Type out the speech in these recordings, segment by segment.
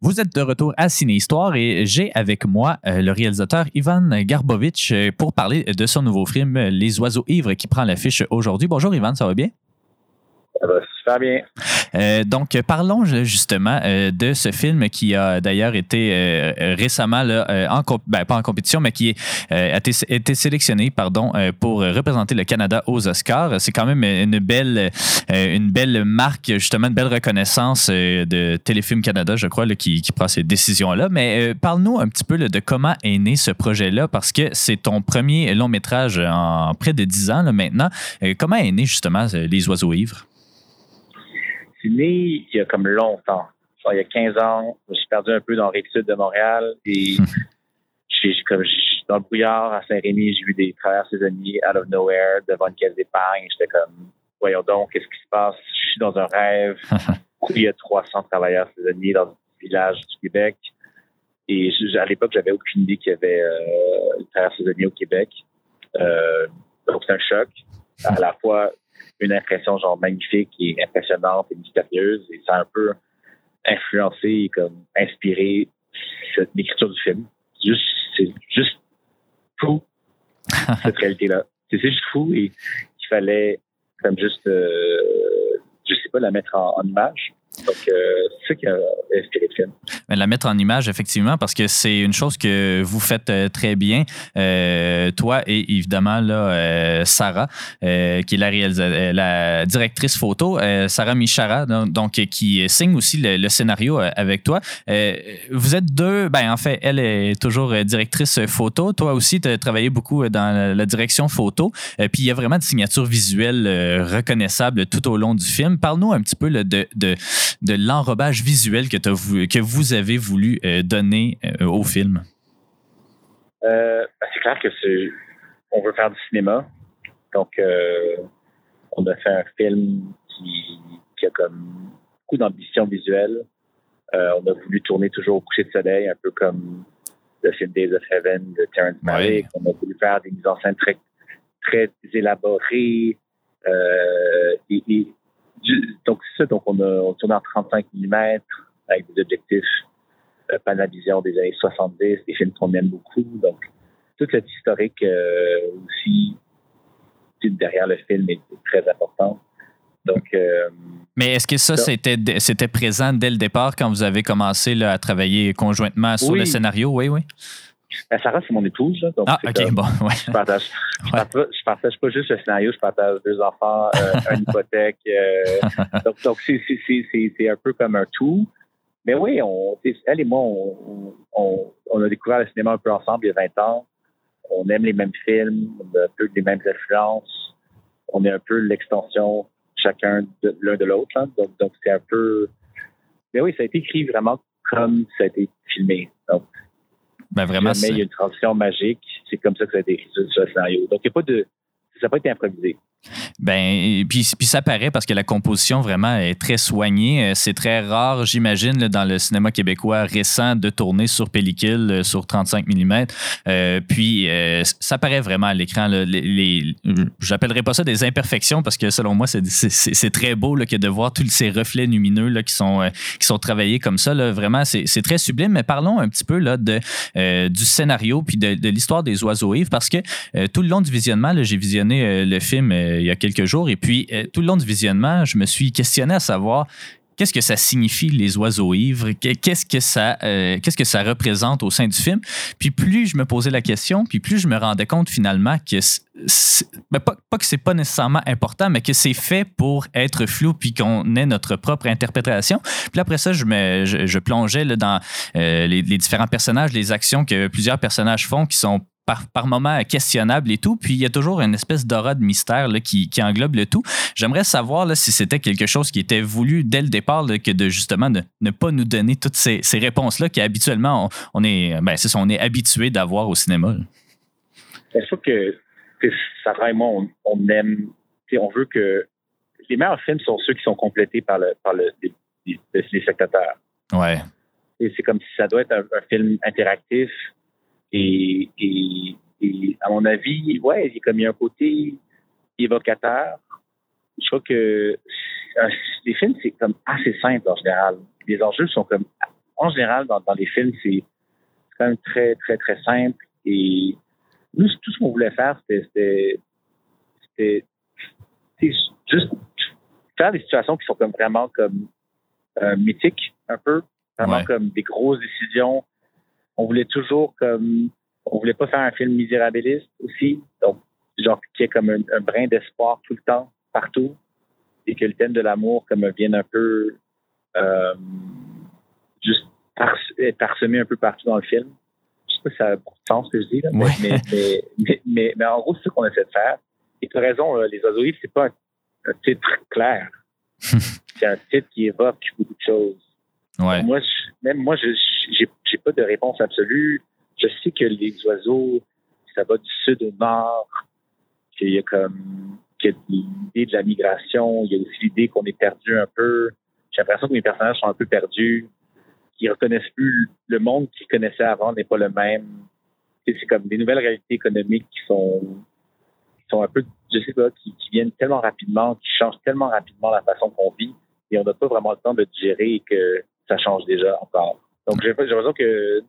Vous êtes de retour à Ciné Histoire et j'ai avec moi euh, le réalisateur Ivan Garbovitch euh, pour parler de son nouveau film Les oiseaux ivres qui prend l'affiche aujourd'hui. Bonjour Ivan, ça va bien? Ça va super bien. Euh, donc, parlons justement euh, de ce film qui a d'ailleurs été euh, récemment, ben, pas en compétition, mais qui a été, sélectionné pardon, pour représenter le Canada aux Oscars. C'est quand même une belle, marque, justement, une belle reconnaissance de Téléfilm Canada, je crois, qui, prend ces décisions-là. Mais parle-nous un petit peu de comment est né ce projet-là, parce que c'est ton premier long métrage en près de dix ans là, maintenant. comment est né justement Les Oiseaux Ivres? C'est né il y a comme longtemps. il y a 15 ans, je me suis perdu un peu dans le sud de Montréal et j'ai, comme, dans le brouillard à Saint-Rémy, j'ai vu des travailleurs saisonniers out of nowhere devant une caisse d'épargne. J'étais comme, voyons donc, qu'est-ce qui se passe? Je suis dans un rêve. il y a 300 travailleurs saisonniers dans un village du Québec. Et à l'époque, j'avais aucune idée qu'il y avait euh, des travailleurs saisonniers au Québec. Euh, donc, c'est un choc. À la fois, une impression genre magnifique et impressionnante et mystérieuse et ça a un peu influencé et comme inspiré l'écriture du film. Juste, c'est juste fou cette réalité-là. C'est juste fou et il fallait comme juste, euh, je sais pas, la mettre en image. Donc, euh, c'est ça qui a inspiré le film. la mettre en image, effectivement, parce que c'est une chose que vous faites euh, très bien, euh, toi et évidemment là, Sarah, qui est la, la directrice photo, Sarah Michara, donc, qui signe aussi le, scénario avec toi. vous êtes deux, ben en fait, elle est toujours directrice photo. Toi aussi, tu as travaillé beaucoup dans la direction photo. puis il y a vraiment une signature visuelle reconnaissable tout au long du film. Parle-nous un petit peu de de l'enrobage visuel que, que vous avez voulu euh, donner euh, au film? Euh, ben, c'est clair que c'est, on veut faire du cinéma. Donc, on a fait un film qui, a comme beaucoup d'ambition visuelle. on a voulu tourner toujours au coucher de soleil, un peu comme le film Days of Heaven de Terrence Malick. On a voulu faire des mises en scène très, très élaborées et, donc, c'est ça. Donc, on a tourné en 35 mm avec des objectifs euh, Panavision des années 70, des films qu'on aime beaucoup. Donc, toute cette historique euh, aussi derrière le film est très importante. Donc, euh, Mais est-ce que ça, c'était, c'était présent dès le départ quand vous avez commencé là, à travailler conjointement sur le scénario? Oui, oui. Ben, Sarah, c'est mon épouse. donc ah, OK, bon, ouais. Je partage, je, partage, pas juste le scénario, je partage deux enfants, euh, une hypothèque. Euh, donc, donc c'est, c'est, un peu comme un tout. Mais oui, on, elle et moi, on, on, on, a découvert le cinéma un peu ensemble il y a 20 ans. On aime les mêmes films, on a un peu les mêmes influences. On est un peu l'extension chacun de l'un de l'autre. Donc, donc c'est un peu. Mais oui, ça a été écrit vraiment comme ça a été filmé. Donc, ben vraiment, mais il y a une transition magique. C'est comme ça que ça a été écrit sur le scénario. Donc, il n'y a pas de. Ça n'a pas été improvisé. Ben, puis, puis ça paraît parce que la composition vraiment est très soignée. Euh, c'est très rare, j'imagine, dans le cinéma québécois récent de tourner sur pellicule euh, sur 35 mm. Euh, puis ça paraît vraiment à l'écran. Les, les J'appellerais pas ça des imperfections parce que selon moi, c'est très beau que de voir tous ces reflets lumineux là, qui, sont, qui sont travaillés comme ça. Vraiment, c'est très sublime. Mais parlons un petit peu là, de, du scénario puis de, de l'histoire des oiseaux Yves parce que tout le long du visionnement, j'ai visionné le film il y a quelques jours. Et puis, euh, tout le long du visionnement, je me suis questionné à savoir qu'est-ce que ça signifie les oiseaux ivres, qu'est-ce que ça, euh, qu'est-ce que ça représente au sein du film? Puis plus je me posais la question, puis plus je me rendais compte finalement que ben, pas, pas, que c'est pas nécessairement important, mais que c'est fait pour être flou puis qu'on ait notre propre interprétation. Puis après ça, je, me, je, plongeais là, dans euh, les différents personnages, les actions que plusieurs personnages font qui sont par, par moments questionnables et tout. Puis il y a toujours une espèce d'aura de mystère là, qui, qui, englobe le tout. J'aimerais savoir là, si c'était quelque chose qui était voulu dès le départ, que de justement de ne pas nous donner toutes ces, ces réponses-là qu'habituellement on, est, ben, c'est on est habitué d'avoir au cinéma. Je trouve que ça vraiment on, on aime, on veut que les meilleurs films sont ceux qui sont complétés par, le, par le, les, les, spectateurs. Ouais. Et c'est comme si ça doit être un film interactif et, et, et, à mon avis, ouais, il comme il y a un côté évocateur. Je crois que les films, c'est comme assez simple en général. Les enjeux sont comme en général, dans, dans les films, c'est quand même très, très, très simple. Et nous, tout ce qu'on voulait faire, c'était juste faire des situations qui sont comme vraiment comme euh, mythiques, un peu, vraiment comme des grosses décisions. On voulait toujours comme, on voulait pas faire un film misérabiliste aussi, donc genre qui est comme un, brin d'espoir tout le temps, partout, et que le thème de l'amour comme vienne un peu euh, juste parsemé un peu partout dans le film. Je sais pas si ça a beaucoup de sens ce que je dis, là, mais, mais, mais, en gros, c'est ce qu'on essaie de faire. Et tu as raison, les oiseaux c'est pas un, titre clair. c'est un titre qui évoque beaucoup de choses. Ouais. Moi, même moi, je j'ai pas de réponse absolue. Je sais que les oiseaux, ça va du sud au nord, qu'il y a comme l'idée de la migration, il y a aussi l'idée qu'on est perdu un peu. J'ai l'impression que mes personnages sont un peu perdus, qu'ils reconnaissent plus le monde qu'ils connaissaient avant n'est pas le même. C'est comme des nouvelles réalités économiques qui sont qui sont un peu, je sais pas, qui, qui viennent tellement rapidement, qui changent tellement rapidement la façon qu'on vit, et on n'a pas vraiment le temps de digérer et que ça change déjà encore. Donc j'ai l'impression que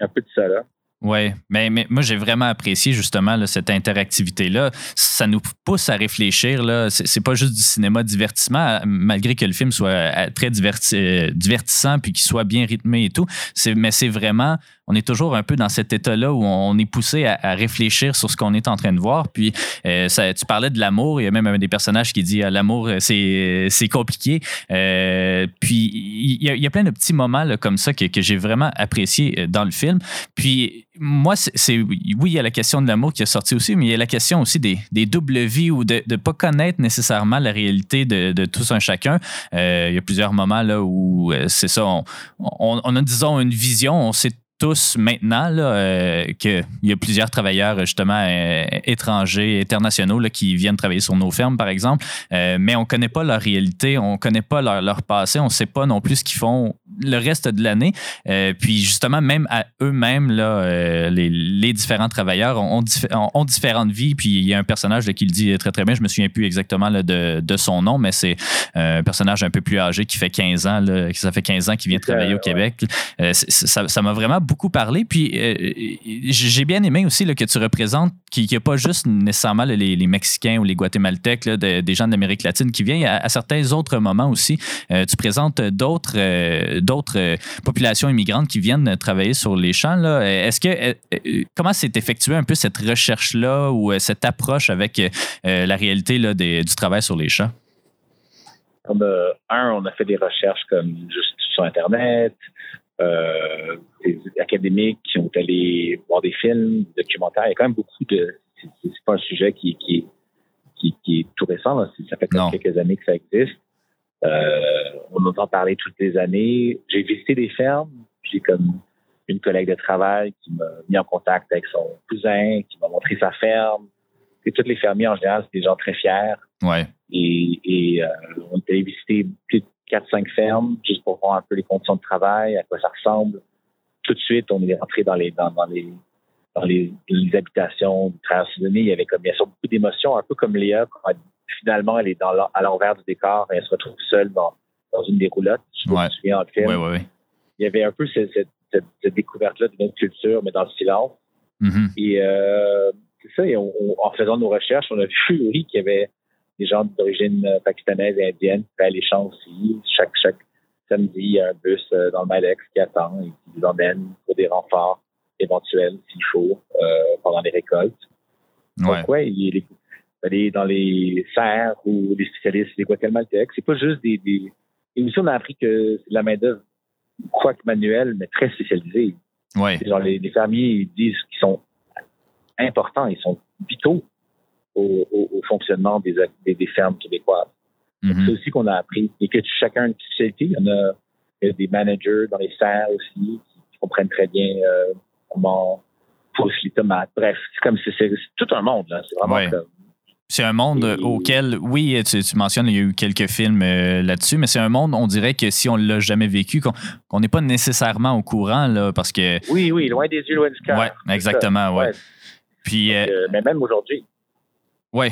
un peu de ça là. Oui, mais, mais moi, j'ai vraiment apprécié justement cette interactivité-là. Ça nous pousse à réfléchir. Là. C'est, pas juste du cinéma divertissement, malgré que le film soit euh, très euh, divertissant puis qu'il soit bien rythmé et tout. Mais c'est vraiment on est toujours un peu dans cet état-là où on est poussé à, réfléchir sur ce qu'on est en train de voir. Puis, euh, tu parlais de l'amour. Il y a même un des personnages qui dit ah, l'amour, euh, c'est, c'est compliqué. Euh, puis, il y, a, plein de petits moments comme ça que, j'ai vraiment apprécié dans le film. Puis, moi, c'est, oui, il y a la question de l'amour qui est sortie aussi, mais il y a la question aussi des, doubles vies ou de ne pas connaître nécessairement la réalité de, de tous un chacun. il y a plusieurs moments là où c'est ça, on, a, disons, une vision, on sait tous maintenant euh, qu'il y a plusieurs travailleurs justement euh, étrangers, internationaux là, qui viennent travailler sur nos fermes, par exemple, euh, mais on ne connaît pas leur réalité, on ne connaît pas leur, leur passé, on ne sait pas non plus ce qu'ils font le reste de l'année. puis justement, même à eux-mêmes, là, les, les, différents travailleurs ont, ont, différentes vies. Puis il y a un personnage qui le dit très très bien, je me souviens plus exactement là, de, de, son nom, mais c'est un personnage un peu plus âgé qui fait 15 ans, là, ça fait 15 ans qu'il vient travailler au Québec. ça m'a vraiment beaucoup parlé. Puis euh, j'ai bien aimé aussi que tu représentes qu'il n'y a pas juste nécessairement les, Mexicains ou les Guatémaltèques, des gens d'Amérique latine qui viennent. À, certains autres moments aussi, euh, tu présentes d'autres euh, d'autres populations immigrantes qui viennent travailler sur les champs. Est-ce que comment s'est effectué un peu cette recherche-là ou cette approche avec la réalité là, du travail sur les champs? un, on a fait des recherches comme juste sur Internet, euh, des académiques qui ont allé voir des films, des documentaires. Il y a quand même beaucoup de. C'est pas un sujet qui, qui, qui, qui est tout récent. Là. Ça fait quelques années que ça existe. Euh, on entend parler toutes les années. J'ai visité des fermes. J'ai comme une collègue de travail qui m'a mis en contact avec son cousin, qui m'a montré sa ferme. Et tous les fermiers, en général, c'est des gens très fiers. Ouais. Et, et euh, on était visiter plus 4-5 fermes, juste pour voir un peu les conditions de travail, à quoi ça ressemble. Tout de suite, on est rentré dans les dans, dans les dans les, les habitations du travail Il y avait comme bien sûr beaucoup d'émotions, un peu comme Léa, quand finalement elle est dans à l'envers du décor et elle se retrouve seule dans, dans une des roulottes. Je me souviens en film. Il y avait un peu cette, cette, cette, découverte-là de notre culture, mais dans le silence. Mm-hmm. Et euh, c'est ça, et en faisant nos recherches, on a vu, oui, qu'il y avait des gens d'origine euh, pakistanaise et indienne qui font les champs aussi. Chaque, chaque samedi, il y a un bus euh, dans le Malex qui attend et qui nous emmène pour des renforts éventuels s'il faut euh, pendant les récoltes. Ouais. Donc, ouais, il dans les serres ou les spécialistes des Guatémaltèques. C'est pas juste des, des... Et aussi, on a appris que c'est la main-d'œuvre, quoique manuelle, mais très spécialisée. Ouais. Genre, les, les fermiers ils disent qu'ils sont importants, ils sont vitaux au, au, fonctionnement des, des, fermes québécoises. Mm-hmm. C'est aussi qu'on a appris. Et que chacun a une spécialité. Il y en a, il y a des managers dans les serres aussi qui comprennent très bien euh, comment pousser les tomates. Bref, c'est comme c'est tout un monde. là. C'est vraiment comme c'est un monde auquel, oui, tu, mentionnes, il y a eu quelques films euh, là-dessus, mais c'est un monde, on dirait que si on ne l'a jamais vécu, qu'on n'est pas nécessairement au courant, là, parce que. Oui, oui, loin des yeux, loin du cœur. Oui, exactement, ouais. Puis, euh, mais même aujourd'hui. Oui.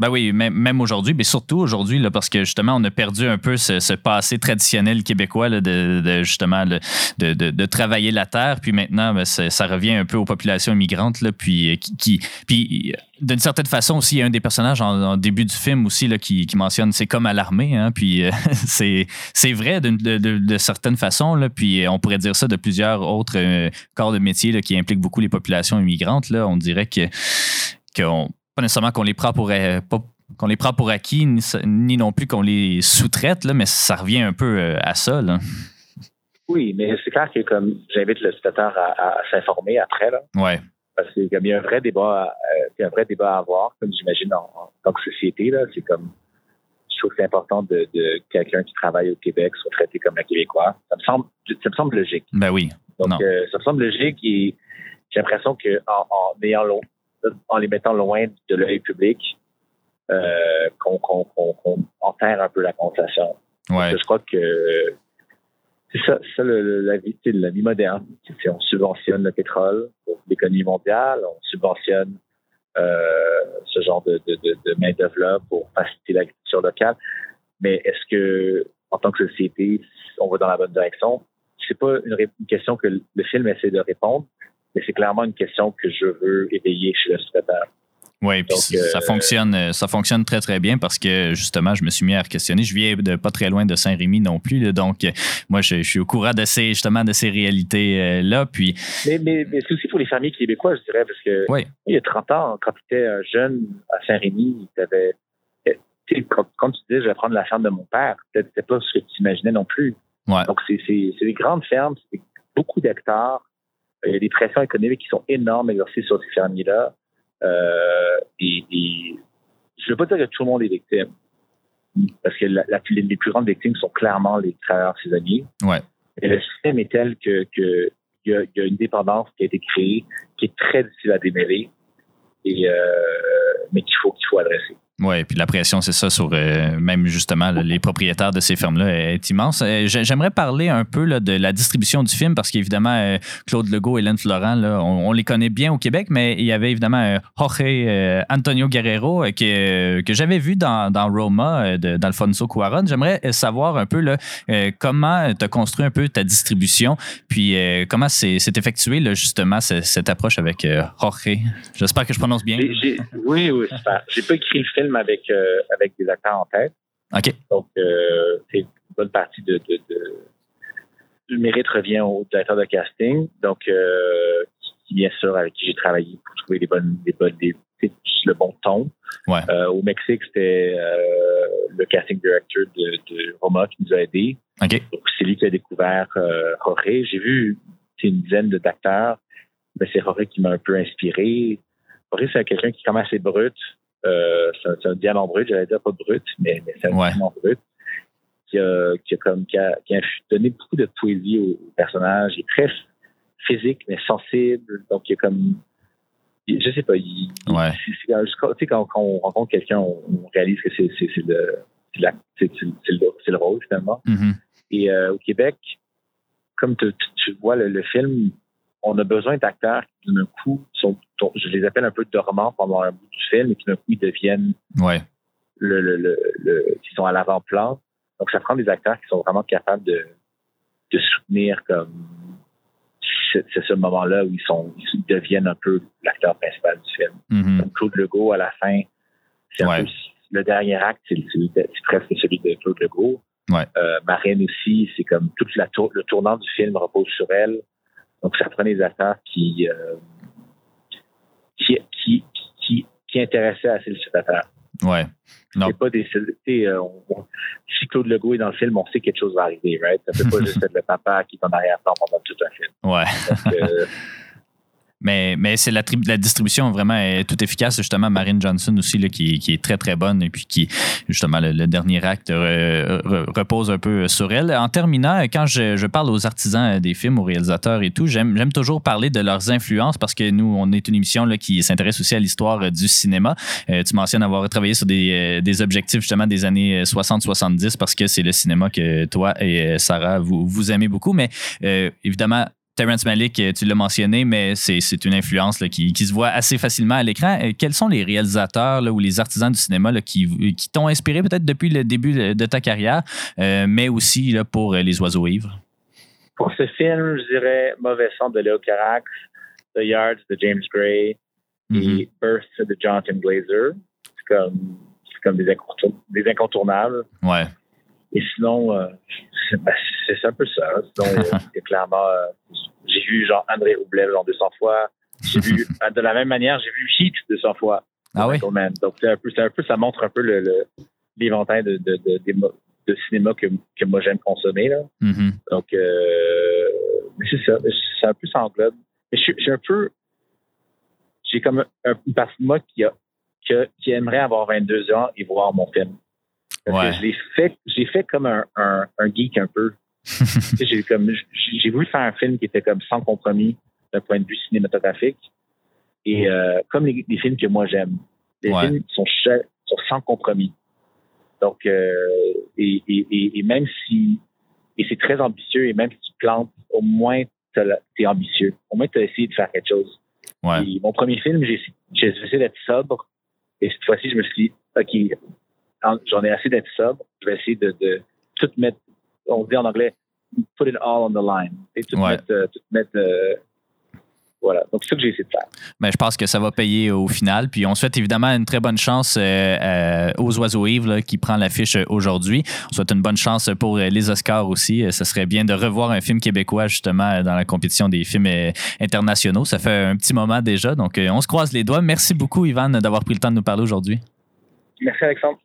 Ben oui, même, aujourd'hui, mais surtout aujourd'hui, parce que justement, on a perdu un peu ce, passé traditionnel québécois de, justement de, de, de, travailler la terre. Puis maintenant, ben, ça revient un peu aux populations immigrantes. Là, puis, qui, qui puis d'une certaine façon aussi, il y a un des personnages en, début du film aussi là, qui, mentionne c'est comme à l'armée. Hein, puis euh, c'est, vrai de, de, de, certaines façons. Là, puis on pourrait dire ça de plusieurs autres euh, corps de métier qui impliquent beaucoup les populations immigrantes. Là. On dirait que, pas nécessairement qu'on les prend pour, euh, qu'on les prend pour acquis, ni, non plus qu'on les sous-traite, là, mais ça revient un peu à ça. Là. Oui, mais c'est clair que comme j'invite le spectateur à, s'informer après. Là. Ouais. Parce qu'il y a un vrai débat, euh, un vrai débat à avoir, comme j'imagine en, tant que société. Là, c'est comme, je trouve que c'est important de, de quelqu'un qui travaille au Québec soit traité comme un Québécois. Ça me semble, ça me semble logique. Ben oui. Donc, euh, ça me semble logique et j'ai l'impression que en, en, ayant en les mettant loin de l'œil public, euh, qu'on qu enterre un peu la conversation. Ouais. Je crois que c'est ça, ça le, la vie, la vie moderne. On subventionne le pétrole pour l'économie mondiale, on subventionne euh, ce genre de, de, de, de main d'œuvre pour faciliter l'agriculture locale. Mais est-ce que, en tant que société, on va dans la bonne direction? C'est pas une, une, question que le film essaie de répondre, mais c'est clairement une question que je veux éveiller chez le spectateur. Oui, puis ça euh, fonctionne, euh, ça fonctionne très très bien parce que justement, je me suis mis à questionner. Je viens de pas très loin de Saint-Rémy non plus, donc euh, moi je, suis au courant de ces justement de ces réalités là. Puis mais, mais, mais c'est aussi pour les familles québécoises, je dirais, parce que il y a 30 ans, quand tu étais jeune à Saint-Rémy, tu avais quand, tu disais je vais prendre la ferme de mon père, c'était pas ce que tu imaginais non plus. Donc c'est des grandes fermes, c'est beaucoup d'hectares. Il y a des pressions économiques qui sont énormes exercées sur ces fermiers-là. Euh, et, et, je ne veux pas dire que tout le monde est victime, parce que la, les plus grandes victimes sont clairement les travailleurs saisonniers. Ouais. Et le système est tel que, que y, a, y a une dépendance qui a été créée, qui est très difficile à démêler, et euh, mais qu'il faut qu'il faut adresser. Oui, puis la pression, c'est ça, sur euh, même justement les propriétaires de ces fermes-là est immense. Euh, j'aimerais parler un peu là, de la distribution du film parce qu'évidemment, euh, Claude Legault et Hélène Florent, là, on, les connaît bien au Québec, mais il y avait évidemment Jorge Antonio Guerrero que, que j'avais vu dans, dans Roma d'Alfonso Cuaron. J'aimerais savoir un peu là, comment tu as construit un peu ta distribution, puis comment c'est effectué là, justement cette, approche avec Jorge? J'espère que je prononce bien. Oui, oui. J'ai pas écrit le film avec, euh, avec des acteurs en tête. OK. Donc, euh, c'est une bonne partie de, de, de, du mérite revient au directeur de casting. Donc, euh, qui, bien sûr, avec qui j'ai travaillé pour trouver les bonnes, les bonnes, le bon ton. Ouais. au Mexique, c'était le casting director de, de, Roma qui nous a aidés. Donc, c'est lui qui a découvert Jorge. J'ai vu une dizaine d'acteurs. mais c'est Jorge qui m'a un peu inspiré. Jorge, c'est quelqu'un qui est quand même assez brut, euh, c'est un, diamant brut, j'allais dire pas brut, mais, c'est un diamant brut qui a, qui a comme qui a, qui a, donné beaucoup de poésie au, personnage. Il est très physique mais sensible, donc il est comme je sais pas, il, ouais. tu sais quand, quand, on rencontre quelqu'un, on, réalise que c'est c'est le c'est le, le, rôle finalement. Mm-hmm. Et euh, au Québec, comme tu, tu vois le, le, film, on a besoin d'acteurs qui, d'un coup, sont, je les appelle un peu dormants pendant un bout du film et qui, d'un coup, ils deviennent ouais. le, le, le, qui sont à l'avant-plan. Donc, ça prend des acteurs qui sont vraiment capables de, de soutenir comme c'est ce moment-là où ils sont ils deviennent un peu l'acteur principal du film. Mm-hmm. Comme Claude Legault à la fin, c'est ouais. le dernier acte, c'est presque celui de Claude Legault. Ouais. Euh, Marine aussi, c'est comme toute la tour, le tournant du film repose sur elle. Donc, ça prend des acteurs qui, euh, qui, qui, qui, qui, intéressaient assez le spectateur. Ouais. Non. C'est pas des. Euh, si Claude Legault est dans le film, on sait que quelque chose va arriver, right? Ça peut pas juste être le papa qui est en arrière-plan pendant tout un film. Ouais. Donc, euh, Mais, mais c'est la, la, distribution vraiment est tout efficace. Justement, Marine Johnson aussi, là, qui, qui, est très, très bonne et puis qui, justement, le, dernier acte repose un peu sur elle. En terminant, quand je, je, parle aux artisans des films, aux réalisateurs et tout, j'aime toujours parler de leurs influences parce que nous, on est une émission là, qui s'intéresse aussi à l'histoire du cinéma. Euh, tu mentionnes avoir travaillé sur des, euh, des objectifs, justement, des années 60-70 parce que c'est le cinéma que toi et Sarah, vous, vous aimez beaucoup. Mais euh, évidemment, Terrence Malick, tu l'as mentionné, mais c'est une influence qui, qui, se voit assez facilement à l'écran. Quels sont les réalisateurs là, ou les artisans du cinéma là, qui, qui t'ont inspiré peut-être depuis le début de ta carrière, mais aussi pour Les Oiseaux Ivres? Pour ce film, je dirais Mauvais sang de Léo Carax, The Yards de James Gray et mm-hmm. Birth de Jonathan Glazer. C'est comme, comme des, des, incontournables. Ouais. Et sinon, euh, ben, c'est un peu ça. Sinon, euh, clairement, euh, j'ai vu genre André Roublev genre 200 fois. J'ai vu, de la même manière, j'ai vu Heat 200 fois. Ah oui? Donc, c'est un, peu, un peu, ça montre un peu l'éventail le, de, de, de, de cinéma que, que moi j'aime consommer. Là. Mm-hmm. Donc, euh, c'est ça. C'est un peu sans globe. Mais je, suis un peu. J'ai comme une partie de moi qui, a, qui, aimerait avoir 22 ans et voir mon film. Parce que je l'ai fait, j'ai fait comme un, un, geek un peu. j'ai comme j'ai voulu faire un film qui était comme sans compromis d'un point de vue cinématographique. Et euh, comme les, films que moi j'aime. Les films sont, sont sans compromis. Donc, euh, et, et, et, même si, et c'est très ambitieux, et même si tu plantes, au moins tu es ambitieux. Au moins tu as essayé de faire quelque chose. Ouais. mon premier film, j'ai essayé d'être sobre. Et cette fois-ci, je me suis dit, OK, j'en ai assez d'être sobre. Je vais essayer de, de, tout mettre, on dit en anglais, put it all on the line. Et tout mettre, euh, tout mettre euh, voilà. Donc, c'est ça que j'ai essayé de faire. Ben, je pense que ça va payer au final. Puis, on souhaite évidemment une très bonne chance euh, euh, aux Oiseaux Yves qui prend l'affiche aujourd'hui. On souhaite une bonne chance pour les Oscars aussi. Ce serait bien de revoir un film québécois, justement, dans la compétition des films internationaux. Ça fait un petit moment déjà. Donc, on se croise les doigts. Merci beaucoup, Ivan, d'avoir pris le temps de nous parler aujourd'hui. Merci, Alexandre.